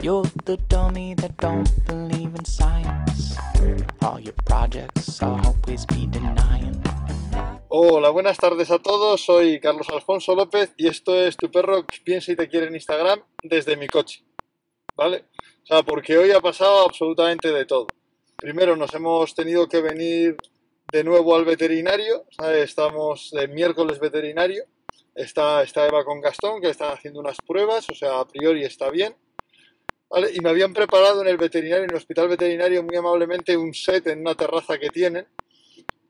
You're the dummy that don't believe in science. All your projects always be denying. Hola, buenas tardes a todos. Soy Carlos Alfonso López y esto es tu perro piensa y te quiere en Instagram desde mi coche. ¿Vale? O sea, porque hoy ha pasado absolutamente de todo. Primero nos hemos tenido que venir de nuevo al veterinario. Estamos de miércoles veterinario. Está, está Eva con Gastón, que están haciendo unas pruebas, o sea, a priori está bien. Y me habían preparado en el veterinario, en el hospital veterinario, muy amablemente un set en una terraza que tienen.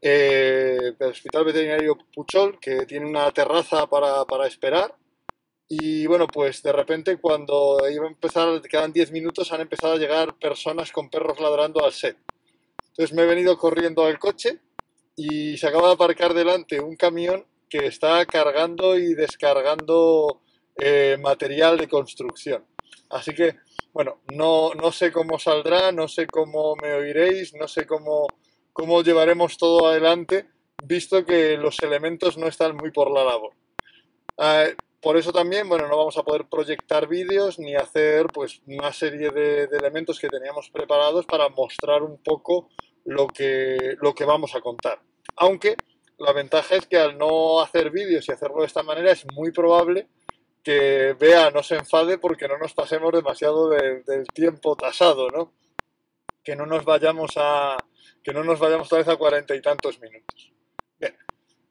Eh, el hospital veterinario Puchol, que tiene una terraza para, para esperar. Y bueno, pues de repente cuando iba a empezar, quedan 10 minutos, han empezado a llegar personas con perros ladrando al set. Entonces me he venido corriendo al coche y se acaba de aparcar delante un camión que está cargando y descargando eh, material de construcción. Así que, bueno, no, no sé cómo saldrá, no sé cómo me oiréis, no sé cómo, cómo llevaremos todo adelante, visto que los elementos no están muy por la labor. Eh, por eso también, bueno, no vamos a poder proyectar vídeos ni hacer pues una serie de, de elementos que teníamos preparados para mostrar un poco lo que, lo que vamos a contar. Aunque la ventaja es que al no hacer vídeos y hacerlo de esta manera es muy probable que vea no se enfade porque no nos pasemos demasiado de- del tiempo tasado, ¿no? Que no nos vayamos a que no nos vayamos otra vez a cuarenta y tantos minutos. Bien.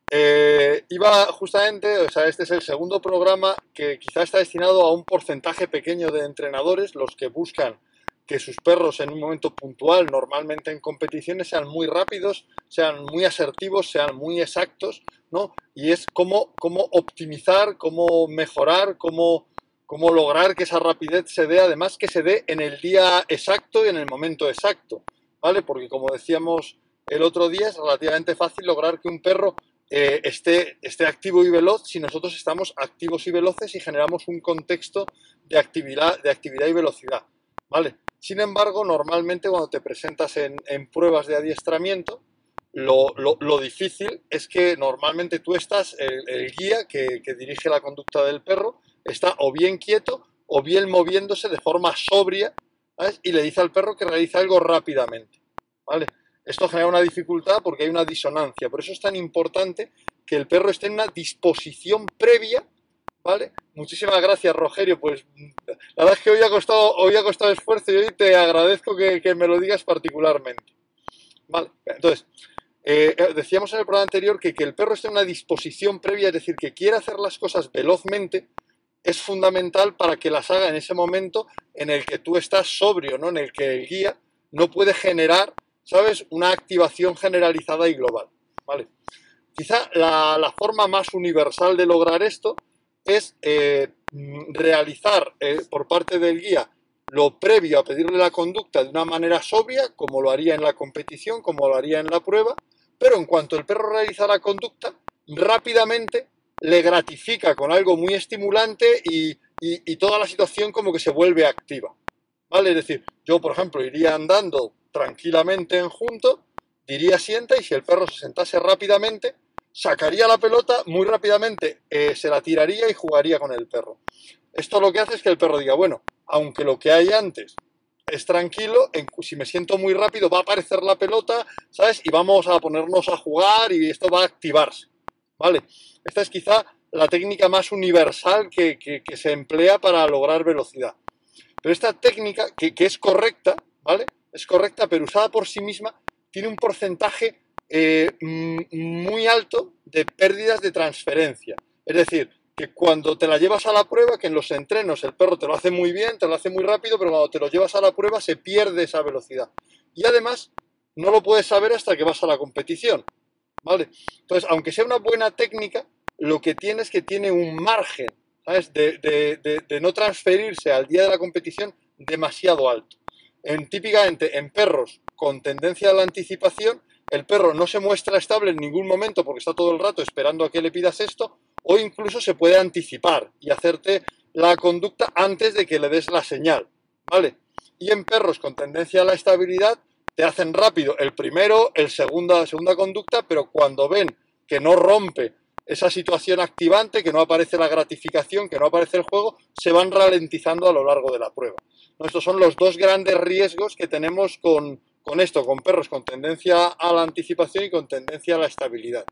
Eh, iba justamente, o sea, este es el segundo programa que quizá está destinado a un porcentaje pequeño de entrenadores, los que buscan que sus perros en un momento puntual, normalmente en competiciones, sean muy rápidos, sean muy asertivos, sean muy exactos, ¿no? Y es cómo, cómo optimizar, cómo mejorar, cómo, cómo lograr que esa rapidez se dé, además que se dé en el día exacto y en el momento exacto, ¿vale? Porque como decíamos el otro día, es relativamente fácil lograr que un perro eh, esté, esté activo y veloz si nosotros estamos activos y veloces y generamos un contexto de actividad, de actividad y velocidad, ¿vale? Sin embargo, normalmente cuando te presentas en, pruebas de adiestramiento, lo, difícil es que normalmente tú estás, el, guía que, dirige la conducta del perro, está o bien quieto o bien moviéndose de forma sobria y le dice al perro que realice algo rápidamente. ¿vale? Esto genera una dificultad porque hay una disonancia. Por eso es tan importante que el perro esté en una disposición previa. ¿Vale? Muchísimas gracias, Rogerio. Pues la verdad es que hoy ha costado, hoy ha costado esfuerzo y hoy te agradezco que, que me lo digas particularmente. Vale, entonces, eh, eh, decíamos en el programa anterior que que el perro esté en una disposición previa, es decir, que quiera hacer las cosas velozmente, es fundamental para que las haga en ese momento en el que tú estás sobrio, ¿no? En el que el guía no puede generar, ¿sabes?, una activación generalizada y global, ¿vale? Quizá la, la forma más universal de lograr esto es eh, realizar eh, por parte del guía lo previo a pedirle la conducta de una manera sobria, como lo haría en la competición, como lo haría en la prueba, pero en cuanto el perro realiza la conducta, rápidamente le gratifica con algo muy estimulante y, y- y toda la situación como que se vuelve activa. ¿Vale? Es decir, yo, por ejemplo, iría andando tranquilamente en junto, diría sienta y si el perro se sentase rápidamente, sacaría la pelota muy rápidamente, eh, se la tiraría y jugaría con el perro. Esto lo que hace es que el perro diga, bueno, aunque lo que hay antes es tranquilo, si me siento muy rápido va a aparecer la pelota, ¿sabes? Y vamos a ponernos a jugar y esto va a activarse, ¿vale? Esta es quizá la técnica más universal que, se emplea para lograr velocidad. Pero esta técnica, que es correcta, ¿vale? Es correcta, pero usada por sí misma, tiene un porcentaje eh, mm, muy alto de pérdidas de transferencia. Es decir, que cuando te la llevas a la prueba, que en los entrenos el perro te lo hace muy bien, te lo hace muy rápido, pero cuando te lo llevas a la prueba se pierde esa velocidad. Y además, no lo puedes saber hasta que vas a la competición. ¿Vale? Entonces, aunque sea una buena técnica, lo que tiene es que tiene un margen, ¿sabes? De, de- no transferirse al día de la competición demasiado alto. En, típicamente en perros con tendencia a la anticipación, el perro no se muestra estable en ningún momento porque está todo el rato esperando a que le pidas esto, o incluso se puede anticipar y hacerte la conducta antes de que le des la señal, ¿vale? Y en perros con tendencia a la estabilidad, te hacen rápido el primero, el segunda, segunda conducta, pero cuando ven que no rompe esa situación activante, que no aparece la gratificación, que no aparece el juego, se van ralentizando a lo largo de la prueba. Estos son los dos grandes riesgos que tenemos con, con esto, con perros con tendencia a la anticipación y con tendencia a la estabilidad.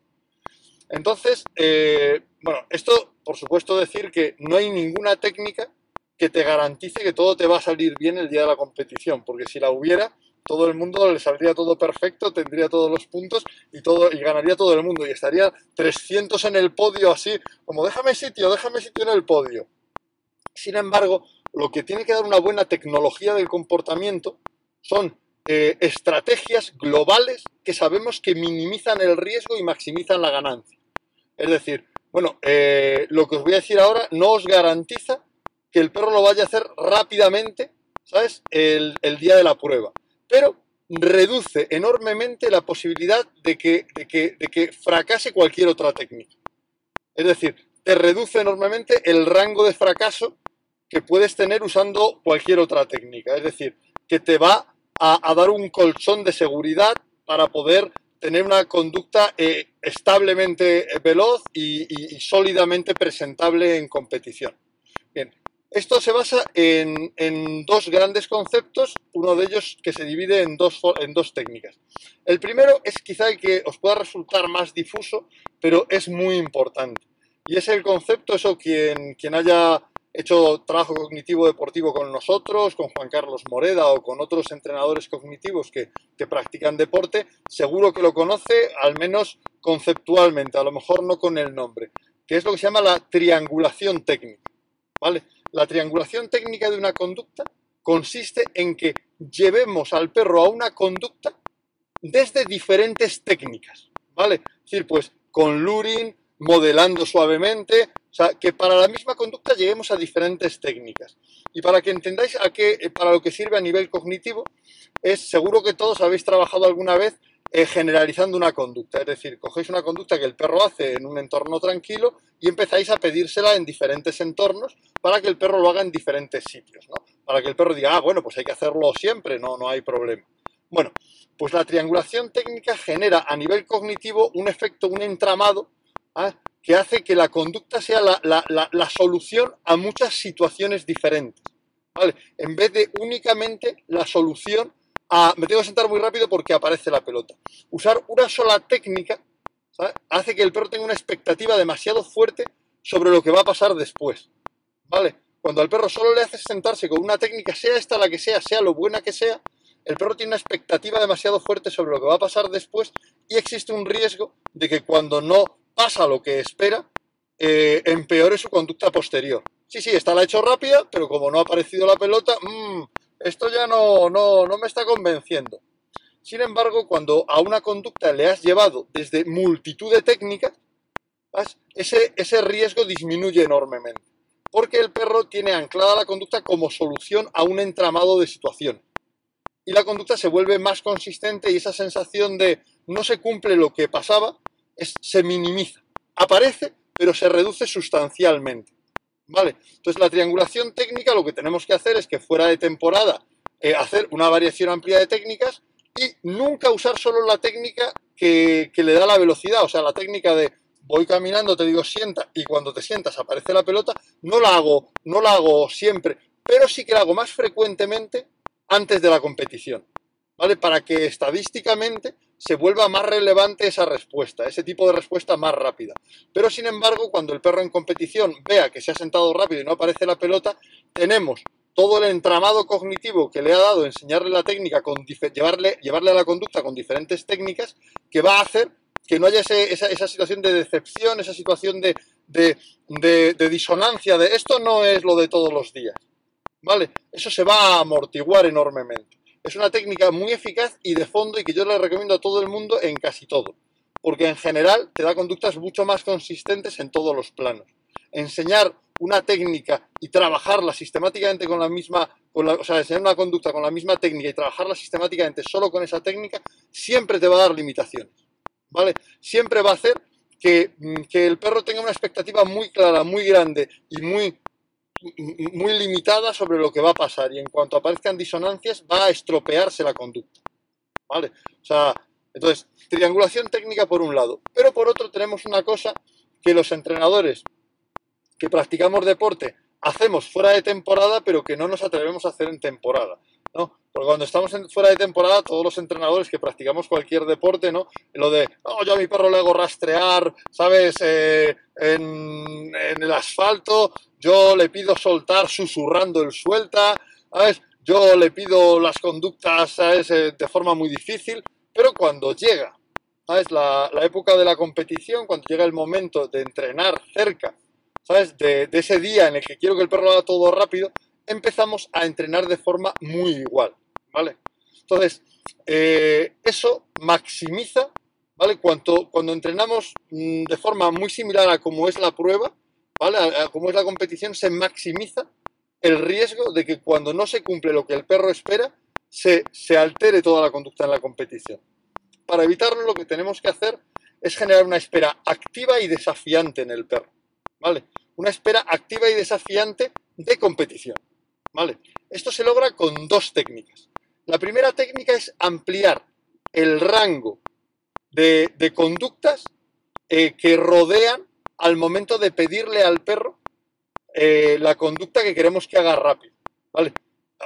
Entonces, eh, bueno, esto por supuesto decir que no hay ninguna técnica que te garantice que todo te va a salir bien el día de la competición, porque si la hubiera, todo el mundo le saldría todo perfecto, tendría todos los puntos y todo y ganaría todo el mundo y estaría 300 en el podio así, como déjame sitio, déjame sitio en el podio. Sin embargo, lo que tiene que dar una buena tecnología del comportamiento son estrategias globales que sabemos que minimizan el riesgo y maximizan la ganancia. Es decir, bueno, eh, lo que os voy a decir ahora no os garantiza que el perro lo vaya a hacer rápidamente, ¿sabes? El, día de la prueba. Pero reduce enormemente la posibilidad de que, de que fracase cualquier otra técnica. Es decir, te reduce enormemente el rango de fracaso que puedes tener usando cualquier otra técnica. Es decir, que te va a, dar un colchón de seguridad para poder tener una conducta eh, establemente veloz y, sólidamente presentable en competición. Bien, esto se basa en, dos grandes conceptos, uno de ellos que se divide en dos, en dos técnicas. El primero es quizá el que os pueda resultar más difuso, pero es muy importante. Y es el concepto, eso quien, quien haya hecho trabajo cognitivo deportivo con nosotros, con Juan Carlos Moreda o con otros entrenadores cognitivos que, practican deporte, seguro que lo conoce, al menos conceptualmente, a lo mejor no con el nombre, que es lo que se llama la triangulación técnica. ¿Vale? La triangulación técnica de una conducta consiste en que llevemos al perro a una conducta desde diferentes técnicas. ¿Vale? Es decir, pues con luring, modelando suavemente, o sea, que para la misma conducta lleguemos a diferentes técnicas. Y para que entendáis a qué, eh, para lo que sirve a nivel cognitivo, es seguro que todos habéis trabajado alguna vez eh, generalizando una conducta, es decir, cogéis una conducta que el perro hace en un entorno tranquilo y empezáis a pedírsela en diferentes entornos para que el perro lo haga en diferentes sitios, ¿no? Para que el perro diga, ah, bueno, pues hay que hacerlo siempre, no, no hay problema. Bueno, pues la triangulación técnica genera a nivel cognitivo un efecto, un entramado ¿ah? que hace que la conducta sea la, solución a muchas situaciones diferentes. En vez de únicamente la solución a... Me tengo que sentar muy rápido porque aparece la pelota. Usar una sola técnica hace que el perro tenga una expectativa demasiado fuerte sobre lo que va a pasar después. ¿Vale? Cuando al perro solo le haces sentarse con una técnica, sea esta la que sea, sea lo buena que sea, el perro tiene una expectativa demasiado fuerte sobre lo que va a pasar después y existe un riesgo de que cuando no pasa lo que espera, eh, empeore su conducta posterior. Sí, sí, está la hecho rápida, pero como no ha aparecido la pelota, mmm, esto ya no, no, no me está convenciendo. Sin embargo, cuando a una conducta le has llevado desde multitud de técnicas, ese, ese riesgo disminuye enormemente. Porque el perro tiene anclada la conducta como solución a un entramado de situaciones. Y la conducta se vuelve más consistente y esa sensación de no se cumple lo que pasaba, se minimiza. Aparece, pero se reduce sustancialmente. ¿Vale? Entonces, la triangulación técnica lo que tenemos que hacer es que fuera de temporada eh, hacer una variación amplia de técnicas y nunca usar solo la técnica que, que, le da la velocidad, o sea, la técnica de voy caminando, te digo sienta y cuando te sientas aparece la pelota, no la hago, no la hago siempre, pero sí que la hago más frecuentemente antes de la competición, ¿vale? Para que estadísticamente se vuelva más relevante esa respuesta, ese tipo de respuesta más rápida. Pero sin embargo, cuando el perro en competición vea que se ha sentado rápido y no aparece la pelota, tenemos todo el entramado cognitivo que le ha dado enseñarle la técnica, con llevarle, llevarle a la conducta con diferentes técnicas, que va a hacer que no haya esa, situación de decepción, esa situación de, de disonancia, de esto no es lo de todos los días. ¿Vale? Eso se va a amortiguar enormemente. Es una técnica muy eficaz y de fondo y que yo le recomiendo a todo el mundo en casi todo, porque en general te da conductas mucho más consistentes en todos los planos. Enseñar una técnica y trabajarla sistemáticamente con la misma, o sea, enseñar una conducta con la misma técnica y trabajarla sistemáticamente solo con esa técnica, siempre te va a dar limitaciones, ¿vale? Siempre va a hacer que, mm, que el perro tenga una expectativa muy clara, muy grande y muy muy limitada sobre lo que va a pasar y en cuanto aparezcan disonancias va a estropearse la conducta. ¿Vale? O sea, entonces, triangulación técnica por un lado, pero por otro tenemos una cosa que los entrenadores que practicamos deporte hacemos fuera de temporada, pero que no nos atrevemos a hacer en temporada. ¿No? Porque cuando estamos fuera de temporada, todos los entrenadores que practicamos cualquier deporte, ¿no? Lo de, oh, yo a mi perro le hago rastrear, ¿sabes? Eh, en, el asfalto, yo le pido soltar susurrando el suelta, ¿sabes? Yo le pido las conductas, ¿sabes? Eh, de forma muy difícil, pero cuando llega, ¿sabes? La, época de la competición, cuando llega el momento de entrenar cerca, ¿sabes? De, de ese día en el que quiero que el perro haga todo rápido, empezamos a entrenar de forma muy igual, ¿vale? Entonces, eh, eso maximiza, ¿vale? Cuando, cuando entrenamos mm, de forma muy similar a como es la prueba, ¿vale? A, como es la competición, se maximiza el riesgo de que cuando no se cumple lo que el perro espera, se, se altere toda la conducta en la competición. Para evitarlo, lo que tenemos que hacer es generar una espera activa y desafiante en el perro, ¿vale? Una espera activa y desafiante de competición. ¿Vale? Esto se logra con dos técnicas. La primera técnica es ampliar el rango de, conductas eh, que rodean al momento de pedirle al perro eh, la conducta que queremos que haga rápido.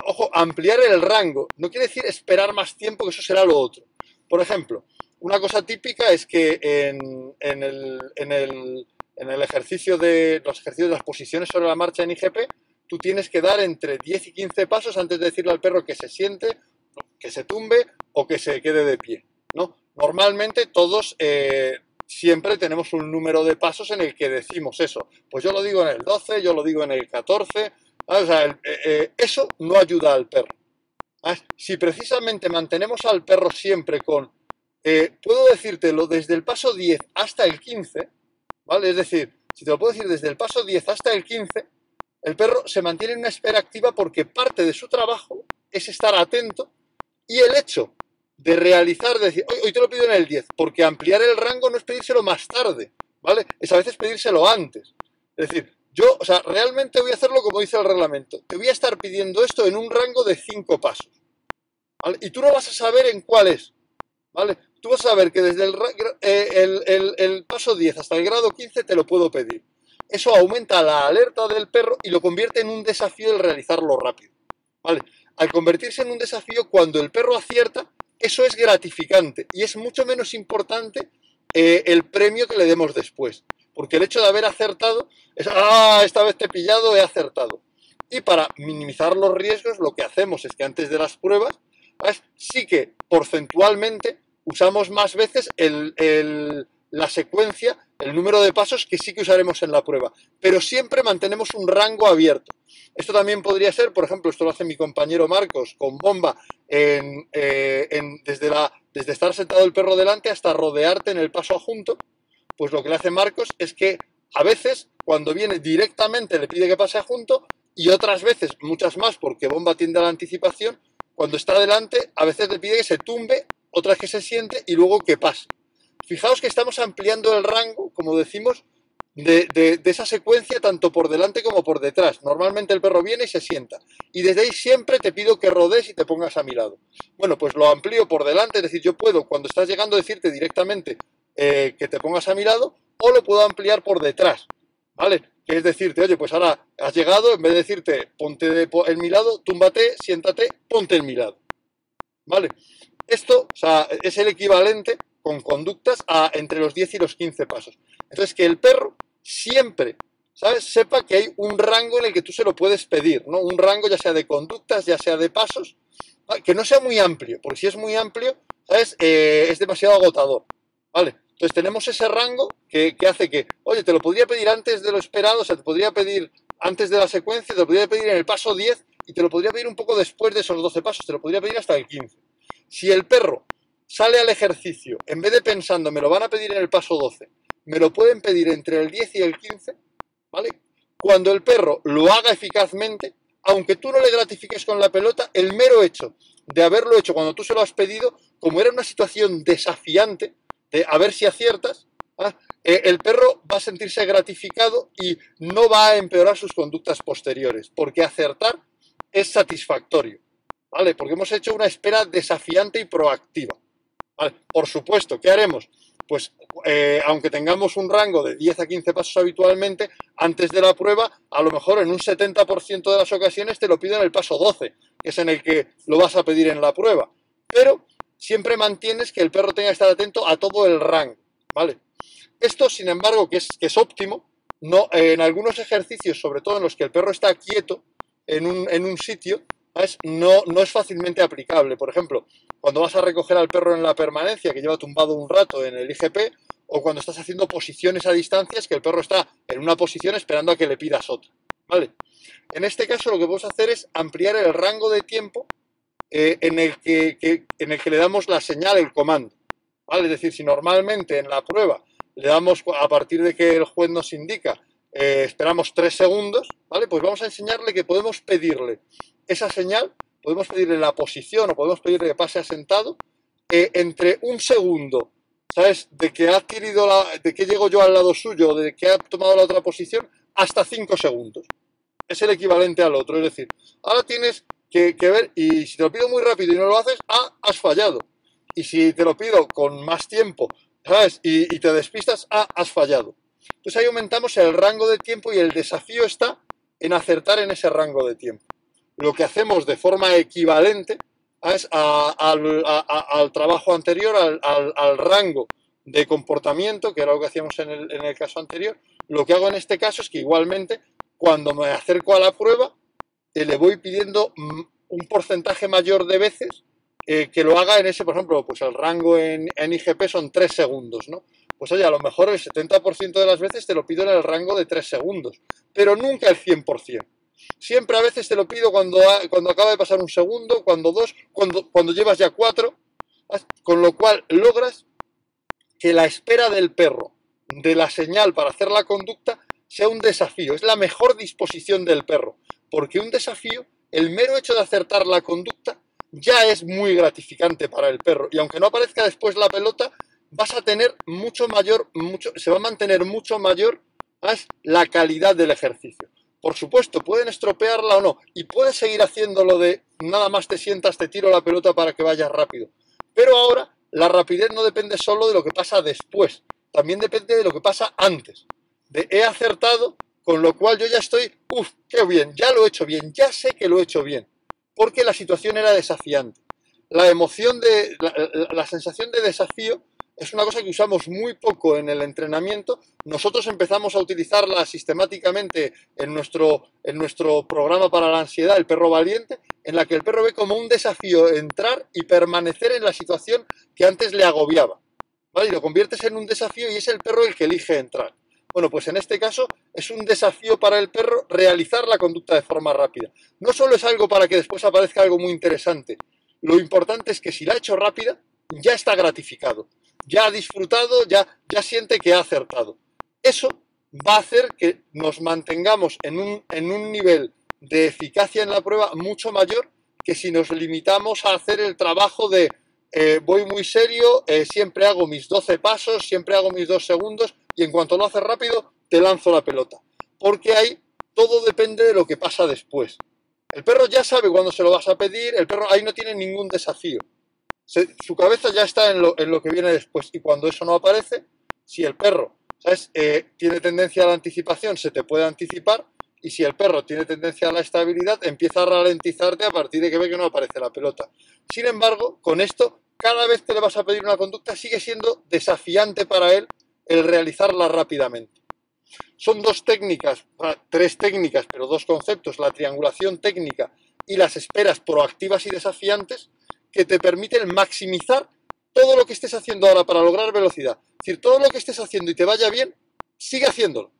Ojo, ampliar el rango no quiere decir esperar más tiempo, que eso será lo otro. Por ejemplo, una cosa típica es que en, el, en, el, en el ejercicio de los ejercicios de las posiciones sobre la marcha en IGP, tú tienes que dar entre 10 y 15 pasos antes de decirle al perro que se siente, que se tumbe o que se quede de pie. ¿no? Normalmente todos eh, siempre tenemos un número de pasos en el que decimos eso. Pues yo lo digo en el 12, yo lo digo en el 14. O sea, eh, eh, eso no ayuda al perro. Si precisamente mantenemos al perro siempre con, puedo decírtelo desde el paso 10 hasta el 15, ¿vale? Es decir, si te lo puedo decir desde el paso 10 hasta el 15, el perro se mantiene en una espera activa porque parte de su trabajo es estar atento y el hecho de realizar, de decir, hoy, te lo pido en el 10, porque ampliar el rango no es pedírselo más tarde, ¿vale? Es a veces pedírselo antes. Es decir, yo, o sea, realmente voy a hacerlo como dice el reglamento. Te voy a estar pidiendo esto en un rango de 5 pasos. Y tú no vas a saber en cuál es, ¿vale? Tú vas a saber que desde el, eh, el paso 10 hasta el grado 15 te lo puedo pedir eso aumenta la alerta del perro y lo convierte en un desafío el realizarlo rápido. Al convertirse en un desafío, cuando el perro acierta, eso es gratificante y es mucho menos importante eh, el premio que le demos después. Porque el hecho de haber acertado es, ah, esta vez te he pillado, he acertado. Y para minimizar los riesgos, lo que hacemos es que antes de las pruebas, sí que porcentualmente usamos más veces la secuencia el número de pasos que sí que usaremos en la prueba, pero siempre mantenemos un rango abierto. Esto también podría ser, por ejemplo, esto lo hace mi compañero Marcos con bomba, en, eh, desde, la, desde estar sentado el perro delante hasta rodearte en el paso adjunto, pues lo que le hace Marcos es que a veces cuando viene directamente le pide que pase adjunto y otras veces, muchas más porque bomba tiende a la anticipación, cuando está delante a veces le pide que se tumbe, otras que se siente y luego que pase. Fijaos que estamos ampliando el rango, como decimos, de, esa secuencia tanto por delante como por detrás. Normalmente el perro viene y se sienta. Y desde ahí siempre te pido que rodes y te pongas a mi lado. Bueno, pues lo amplío por delante, es decir, yo puedo cuando estás llegando decirte directamente eh, que te pongas a mi lado o lo puedo ampliar por detrás. ¿Vale? Que es decirte, oye, pues ahora has llegado, en vez de decirte ponte de, en mi lado, túmbate, siéntate, ponte en mi lado. ¿Vale? Esto es el equivalente con conductas a entre los 10 y los 15 pasos. Entonces, que el perro siempre, ¿sabes? Sepa que hay un rango en el que tú se lo puedes pedir, ¿no? Un rango ya sea de conductas, ya sea de pasos, que no sea muy amplio, porque si es muy amplio, ¿sabes? Eh, es demasiado agotador, ¿vale? Entonces tenemos ese rango que, que, hace que, oye, te lo podría pedir antes de lo esperado, o sea, te podría pedir antes de la secuencia, te lo podría pedir en el paso 10 y te lo podría pedir un poco después de esos 12 pasos, te lo podría pedir hasta el 15. Si el perro sale al ejercicio, en vez de pensando, me lo van a pedir en el paso 12, me lo pueden pedir entre el 10 y el 15, ¿vale? Cuando el perro lo haga eficazmente, aunque tú no le gratifiques con la pelota, el mero hecho de haberlo hecho cuando tú se lo has pedido, como era una situación desafiante, de a ver si aciertas, ¿ah? eh, el perro va a sentirse gratificado y no va a empeorar sus conductas posteriores, porque acertar es satisfactorio, ¿vale? Porque hemos hecho una espera desafiante y proactiva. Por supuesto, ¿qué haremos? pues eh, aunque tengamos un rango de 10 a 15 pasos habitualmente, antes de la prueba, a lo mejor en un 70% de las ocasiones te lo piden en el paso 12, que es en el que lo vas a pedir en la prueba. Pero siempre mantienes que el perro tenga que estar atento a todo el rango, ¿vale? Esto, sin embargo, que es, que es óptimo, no, en algunos ejercicios, sobre todo en los que el perro está quieto en un, en un sitio, no, no es fácilmente aplicable. Por ejemplo, cuando vas a recoger al perro en la permanencia, que lleva tumbado un rato en el IGP, o cuando estás haciendo posiciones a distancias, que el perro está en una posición esperando a que le pidas otra. ¿Vale? En este caso lo que podemos hacer es ampliar el rango de tiempo eh, en, el que, en el que le damos la señal, el comando. ¿Vale? Es decir, si normalmente en la prueba le damos, a partir de que el juez nos indica, eh, esperamos tres segundos, ¿vale? Pues vamos a enseñarle que podemos pedirle esa señal, podemos pedirle la posición o podemos pedirle que pase asentado eh, entre un segundo, ¿sabes? De que ha adquirido la, de que llego yo al lado suyo, de que ha tomado la otra posición, hasta cinco segundos. Es el equivalente al otro. Es decir, ahora tienes que, ver, y si te lo pido muy rápido y no lo haces, ah, has fallado. Y si te lo pido con más tiempo, ¿sabes? Y, y te despistas, ah, has fallado. Entonces ahí aumentamos el rango de tiempo y el desafío está en acertar en ese rango de tiempo lo que hacemos de forma equivalente es al, trabajo anterior, al, rango de comportamiento, que era lo que hacíamos en el, caso anterior. Lo que hago en este caso es que igualmente, cuando me acerco a la prueba, eh, le voy pidiendo un porcentaje mayor de veces eh, que lo haga en ese, por ejemplo, pues el rango en, en IGP son 3 segundos, ¿no? Pues oye, a lo mejor el 70% de las veces te lo pido en el rango de 3 segundos, pero nunca el 100%. Siempre a veces te lo pido cuando, cuando acaba de pasar un segundo, cuando dos, cuando, cuando llevas ya cuatro, con lo cual logras que la espera del perro de la señal para hacer la conducta sea un desafío, es la mejor disposición del perro, porque un desafío, el mero hecho de acertar la conducta, ya es muy gratificante para el perro, y aunque no aparezca después la pelota, vas a tener mucho mayor, mucho, se va a mantener mucho mayor la calidad del ejercicio. Por supuesto, pueden estropearla o no, y puedes seguir haciéndolo de nada más te sientas, te tiro la pelota para que vayas rápido. Pero ahora la rapidez no depende solo de lo que pasa después, también depende de lo que pasa antes. De he acertado, con lo cual yo ya estoy, uff, qué bien, ya lo he hecho bien, ya sé que lo he hecho bien, porque la situación era desafiante. La emoción de, la sensación de desafío es una cosa que usamos muy poco en el entrenamiento. Nosotros empezamos a utilizarla sistemáticamente en nuestro, en nuestro programa para la ansiedad, el perro valiente, en la que el perro ve como un desafío entrar y permanecer en la situación que antes le agobiaba. ¿vale? Y lo conviertes en un desafío y es el perro el que elige entrar. Bueno, pues en este caso es un desafío para el perro realizar la conducta de forma rápida. No solo es algo para que después aparezca algo muy interesante, lo importante es que si la ha hecho rápida, ya está gratificado ya ha disfrutado, ya, ya siente que ha acertado. Eso va a hacer que nos mantengamos en un, en un nivel de eficacia en la prueba mucho mayor que si nos limitamos a hacer el trabajo de eh, voy muy serio, eh, siempre hago mis 12 pasos, siempre hago mis 2 segundos y en cuanto lo haces rápido te lanzo la pelota. Porque ahí todo depende de lo que pasa después. El perro ya sabe cuándo se lo vas a pedir, el perro ahí no tiene ningún desafío su cabeza ya está en lo, en lo, que viene después. Y cuando eso no aparece, si el perro ¿sabes? Eh, tiene tendencia a la anticipación, se te puede anticipar. Y si el perro tiene tendencia a la estabilidad, empieza a ralentizarte a partir de que ve que no aparece la pelota. Sin embargo, con esto, cada vez que le vas a pedir una conducta, sigue siendo desafiante para él el realizarla rápidamente. Son dos técnicas, tres técnicas, pero dos conceptos, la triangulación técnica y las esperas proactivas y desafiantes, que te permiten maximizar todo lo que estés haciendo ahora para lograr velocidad. Es decir, todo lo que estés haciendo y te vaya bien, sigue haciéndolo.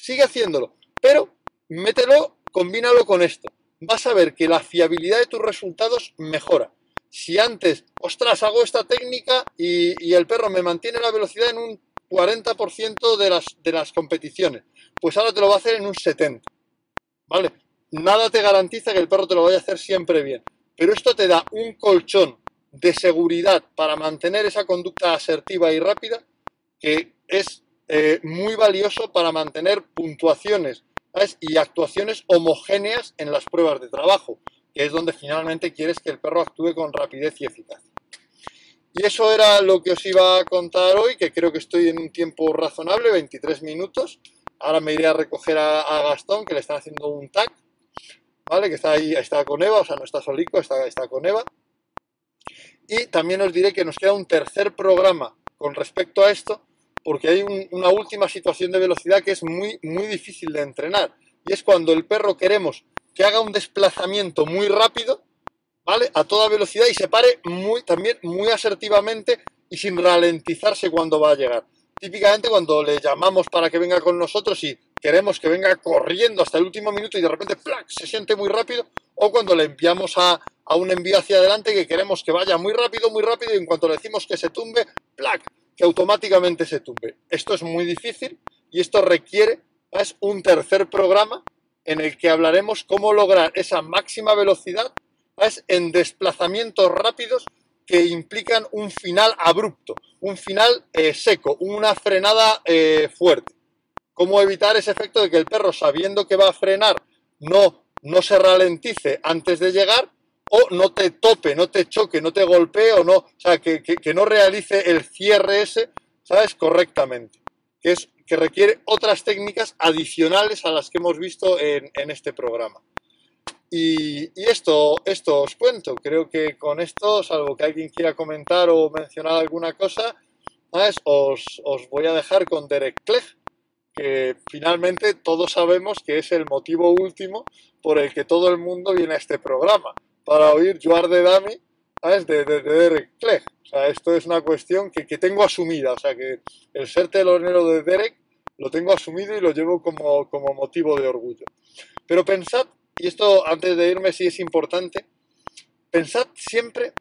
Sigue haciéndolo. Pero mételo, combínalo con esto. Vas a ver que la fiabilidad de tus resultados mejora. Si antes, ostras, hago esta técnica y, el perro me mantiene la velocidad en un 40% de las, de las competiciones, pues ahora te lo va a hacer en un 70%. ¿Vale? Nada te garantiza que el perro te lo vaya a hacer siempre bien pero esto te da un colchón de seguridad para mantener esa conducta asertiva y rápida que es eh, muy valioso para mantener puntuaciones y actuaciones homogéneas en las pruebas de trabajo, que es donde finalmente quieres que el perro actúe con rapidez y eficacia. Y eso era lo que os iba a contar hoy, que creo que estoy en un tiempo razonable, 23 minutos. Ahora me iré a recoger a, a Gastón, que le están haciendo un tag, ¿vale? Que está ahí, está con Eva, o sea, no está solico, está, está con Eva. Y también os diré que nos queda un tercer programa con respecto a esto, porque hay un- una última situación de velocidad que es muy, muy difícil de entrenar. Y es cuando el perro queremos que haga un desplazamiento muy rápido, ¿vale? A toda velocidad y se pare también muy asertivamente y sin ralentizarse cuando va a llegar. Típicamente cuando le llamamos para que venga con nosotros y queremos que venga corriendo hasta el último minuto y de repente ¡plac! se siente muy rápido, o cuando le enviamos a, a un envío hacia adelante que queremos que vaya muy rápido, muy rápido y en cuanto le decimos que se tumbe, ¡plac! que automáticamente se tumbe. Esto es muy difícil y esto requiere es un tercer programa en el que hablaremos cómo lograr esa máxima velocidad es en desplazamientos rápidos que implican un final abrupto, un final eh, seco, una frenada eh, fuerte. Cómo evitar ese efecto de que el perro, sabiendo que va a frenar, no, no se ralentice antes de llegar o no te tope, no te choque, no te golpee o no, o sea, que, que- no realice el cierre ese, ¿sabes? Correctamente. Que, es, que requiere otras técnicas adicionales a las que hemos visto en, en este programa. Y, y esto, esto os cuento. Creo que con esto, salvo que alguien quiera comentar o mencionar alguna cosa, ¿sabes? Os, os voy a dejar con Derek Clegg, que finalmente todos sabemos que es el motivo último por el que todo el mundo viene a este programa, para oír Juar de Dami ¿sabes? De, de Derek Clegg. O sea, esto es una cuestión que, que tengo asumida, o sea, que el ser telonero de Derek lo tengo asumido y lo llevo como, como motivo de orgullo. Pero pensad, y esto antes de irme sí es importante, pensad siempre,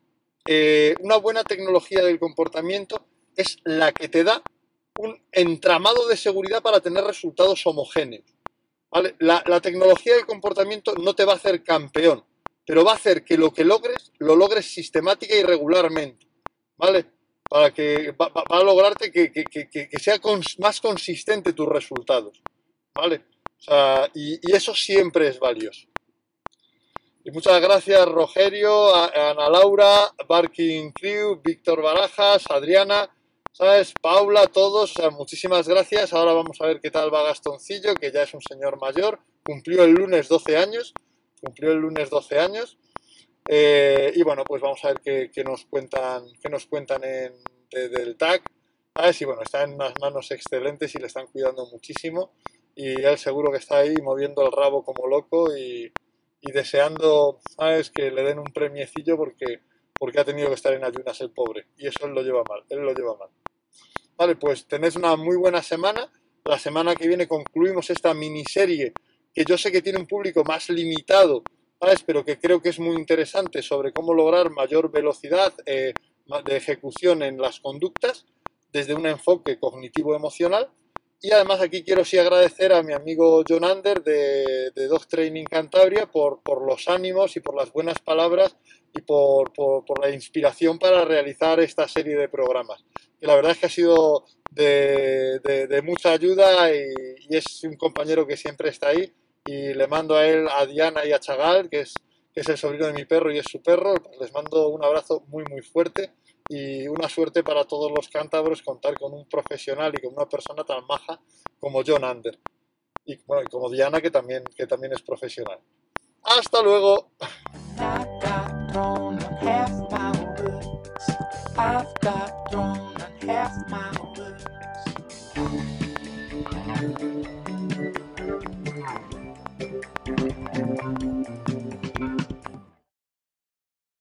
eh, una buena tecnología del comportamiento es la que te da un entramado de seguridad para tener resultados homogéneos. ¿vale? La, tecnología del comportamiento no te va a hacer campeón, pero va a hacer que lo que logres, lo logres sistemática y regularmente. ¿Vale? Para que va, a lograrte que, sea cons- más consistente tus resultados. ¿Vale? Y, eso siempre es valioso. Y muchas gracias, Rogerio, a Ana Laura, Barking Crew, Víctor Barajas, Adriana, ¿sabes? Paula, todos, o sea, muchísimas gracias. Ahora vamos a ver qué tal va Gastoncillo, que ya es un señor mayor, cumplió el lunes 12 años, cumplió el lunes 12 años. Eh, y bueno, pues vamos a ver qué, nos cuentan, qué nos cuentan en, de- del TAC. ¿sabes? Y bueno, está en unas manos excelentes y le están cuidando muchísimo. Y él seguro que está ahí moviendo el rabo como loco y, y deseando, ¿sabes? Que le den un premiecillo porque, porque ha tenido que estar en ayunas el pobre. Y eso él lo lleva mal, él lo lleva mal. Vale, pues tenéis una muy buena semana. La semana que viene concluimos esta miniserie que yo sé que tiene un público más limitado, pero que creo que es muy interesante sobre cómo lograr mayor velocidad eh, de ejecución en las conductas desde un enfoque cognitivo-emocional. Y además aquí quiero sí agradecer a mi amigo John Ander de, de Dog Training Cantabria por, por los ánimos y por las buenas palabras y por, por- por la inspiración para realizar esta serie de programas. Que la verdad es que ha sido de, de- de mucha ayuda y, y es un compañero que siempre está ahí. Y le mando a él, a Diana y a Chagal, que es, que es el sobrino de mi perro y es su perro. les mando un abrazo muy, muy fuerte y una suerte para todos los cántabros contar con un profesional y con una persona tan maja como John Ander. Y bueno, y como Diana, que también, que también es profesional. Hasta luego. I got on half my